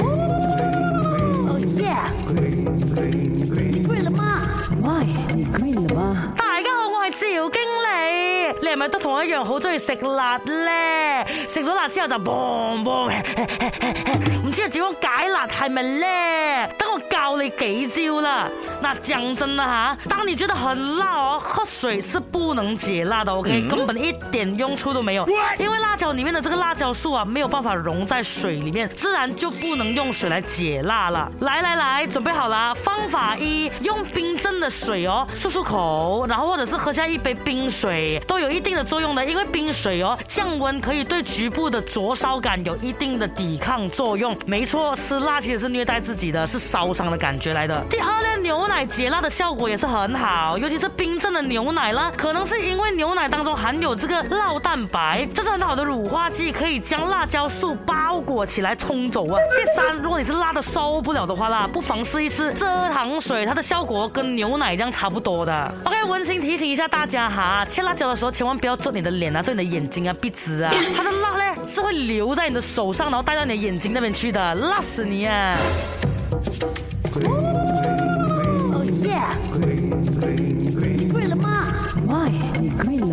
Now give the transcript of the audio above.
哦耶！你 green 了吗？My，你 green 了吗？大家好，我系赵经理。你系咪都同我一样好中意食辣咧？食咗辣之后就嘣嘣，唔知点样解辣系咪咧？等我教你几招啦。那讲真的哈，当你觉得很辣哦，喝水是不能解辣的，OK，根本一点用处都没有，因为辣椒里面的这个辣椒素啊，没有办法溶在水里面，自然就不能用水来解辣了。来来来，准备好了，方法一，用冰。的水哦，漱漱口，然后或者是喝下一杯冰水，都有一定的作用的。因为冰水哦，降温可以对局部的灼烧感有一定的抵抗作用。没错，吃辣其实是虐待自己的，是烧伤的感觉来的。第二呢，牛奶解辣的效果也是很好，尤其是冰镇的牛奶啦。可能是因为牛奶当中含有这个酪蛋白，这是很好的乳化剂，可以将辣椒素包裹起来冲走啊。第三，如果你是辣的受不了的话，啦，不妨试一试蔗糖水，它的效果跟牛。牛奶样差不多的。OK，温馨提醒一下大家哈，切辣椒的时候千万不要做你的脸啊，做你的眼睛啊，鼻子啊。它的辣呢是会留在你的手上，然后带到你的眼睛那边去的，辣死你啊哦耶。e 你跪了吗？My，你跪了。